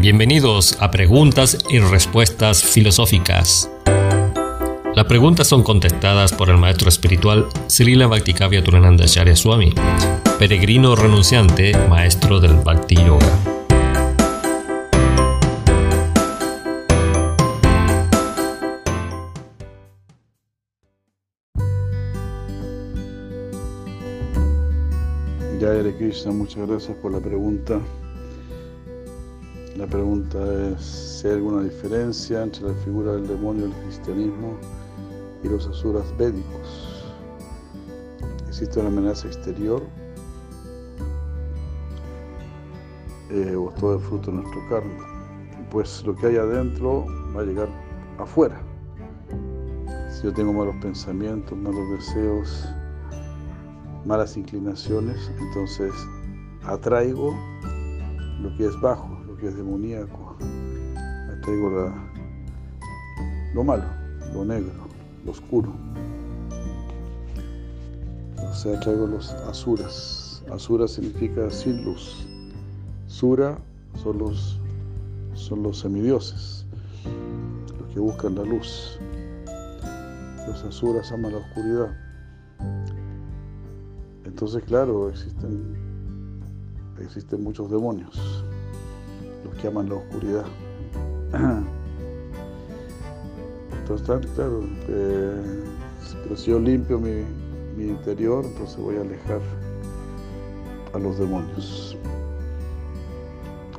Bienvenidos a Preguntas y Respuestas Filosóficas. Las preguntas son contestadas por el maestro espiritual Srila Bhaktikavya Turananda Acharya Swami, peregrino renunciante, maestro del Bhakti Yoga. Ya, muchas gracias por la pregunta. La pregunta es si hay alguna diferencia entre la figura del demonio del cristianismo y los asuras védicos. ¿Existe una amenaza exterior eh, o todo el fruto de nuestro karma? Pues lo que hay adentro va a llegar afuera. Si yo tengo malos pensamientos, malos deseos, malas inclinaciones, entonces atraigo lo que es bajo, que es demoníaco. Traigo lo malo, lo negro, lo oscuro. O sea, traigo los asuras. Asura significa sin luz. Sura son los, son los semidioses, los que buscan la luz. Los asuras aman la oscuridad. Entonces, claro, existen, existen muchos demonios que aman la oscuridad. Entonces, claro, eh, pero si yo limpio mi, interior, entonces voy a alejar a los demonios.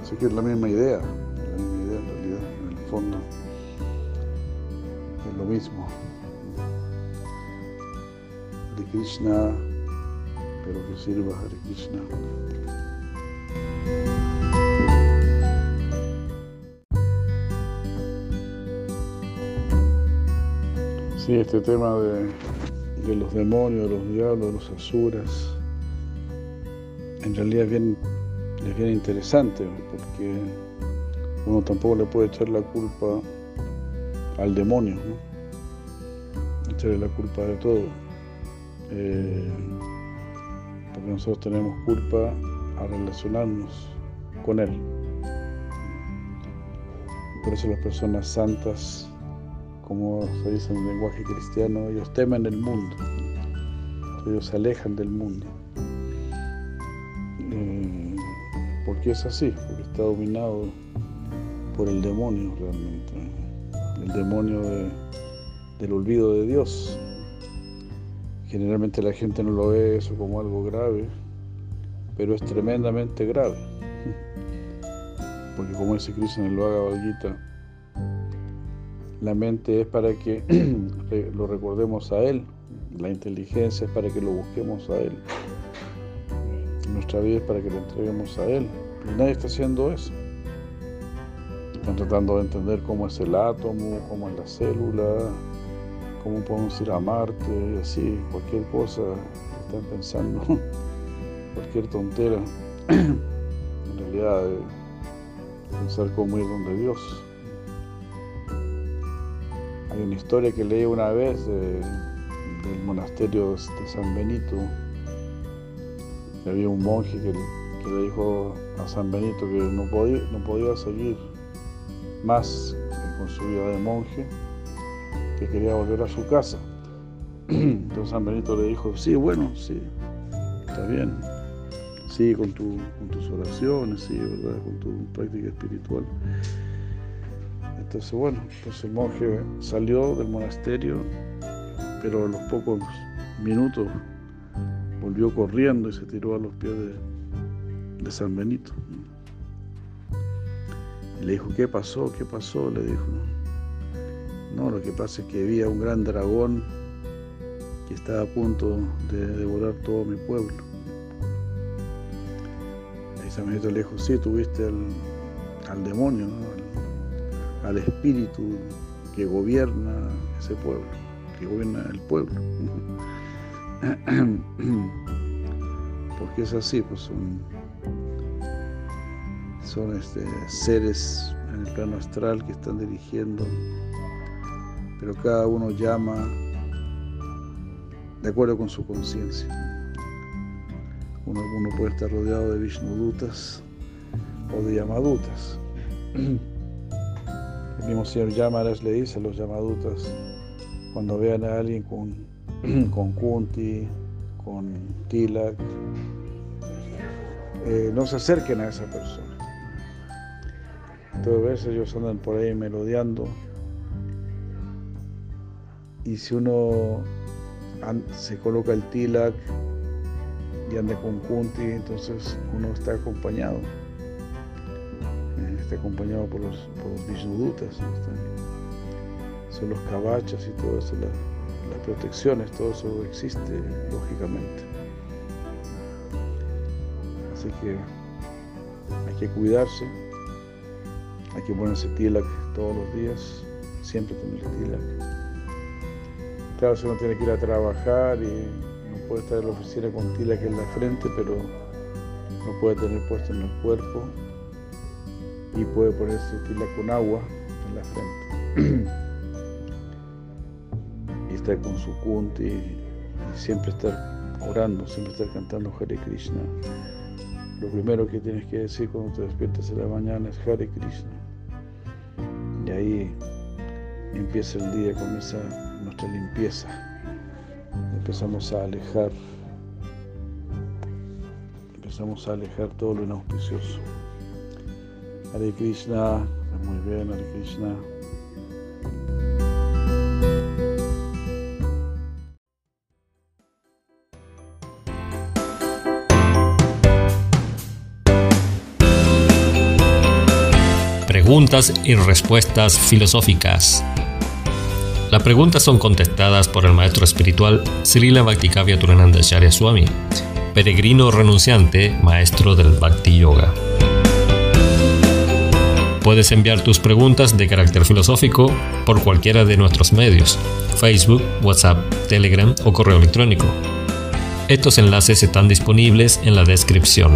Así que es la misma idea, la misma idea en realidad, en el fondo. Es lo mismo. De Krishna, pero que sirva a Krishna. Sí, este tema de, los demonios, de los diablos, de los asuras, en realidad es bien, es bien interesante, porque uno tampoco le puede echar la culpa al demonio, ¿no? echarle la culpa de todo, eh, porque nosotros tenemos culpa a relacionarnos con él. Por eso las personas santas como se dice en el lenguaje cristiano, ellos temen el mundo, ellos se alejan del mundo. Eh, porque es así, porque está dominado por el demonio realmente, el demonio del olvido de Dios. Generalmente la gente no lo ve eso como algo grave, pero es tremendamente grave. Porque como dice Cristo en el Bhagavad Gita, la mente es para que lo recordemos a Él, la inteligencia es para que lo busquemos a Él, nuestra vida es para que lo entreguemos a Él. Y nadie está haciendo eso. Están tratando de entender cómo es el átomo, cómo es la célula, cómo podemos ir a Marte así, cualquier cosa están pensando, cualquier tontera, en realidad pensar cómo ir donde Dios. Hay una historia que leí una vez del monasterio de San Benito. había un monje que, le dijo a San Benito que no podía, seguir más con su vida de monje, que quería volver a su casa. Entonces San Benito le dijo, sí, bueno, sí, está bien, sigue con, con tus oraciones, sigue ¿verdad? con tu práctica espiritual. Entonces, bueno, entonces el monje salió del monasterio, pero a los pocos minutos volvió corriendo y se tiró a los pies de, San Benito. Y le dijo, ¿qué pasó? ¿Qué pasó? Le dijo. No, lo que pasa es que había un gran dragón que estaba a punto de devorar todo mi pueblo. Y San Benito le dijo, sí, tuviste al, demonio, ¿no? Al espíritu que gobierna ese pueblo, que gobierna el pueblo. Porque es así, pues son, este, seres en el plano astral que están dirigiendo, pero cada uno llama de acuerdo con su conciencia. Uno, uno, puede estar rodeado de Vishnudutas o de Yamadutas el mismo señor Yamaras le dice a los Yamadutas, cuando vean a alguien con, con Kunti, con Tilak, eh, no se acerquen a esa persona. Entonces a veces ellos andan por ahí melodeando y si uno se coloca el tilak y anda con kunti, entonces uno está acompañado. Acompañado por los, por son los cabachas y todo eso, las protecciones, todo eso existe lógicamente. Así que hay que cuidarse, hay que ponerse tilak todos los días, siempre tener tilak Claro, si uno tiene que ir a trabajar y no puede estar en la oficina con tila que en la frente, pero no puede tener puesto en el cuerpo y puede ponerse tila con agua en la frente. y estar con su kunti y, siempre estar orando, siempre estar cantando Hare Krishna. Lo primero que tienes que decir cuando te despiertas en la mañana es Hare Krishna. Y ahí empieza el día, comienza nuestra limpieza. Empezamos a alejar, empezamos a alejar todo lo inauspicioso. Hare Krishna, muy bien, Hare Krishna. Preguntas y respuestas filosóficas. Las preguntas son contestadas por el maestro espiritual Srila Bhaktikavya Turananda Swami, peregrino renunciante, maestro del Bhakti Yoga. Puedes enviar tus preguntas de carácter filosófico por cualquiera de nuestros medios, Facebook, WhatsApp, Telegram o correo electrónico. Estos enlaces están disponibles en la descripción.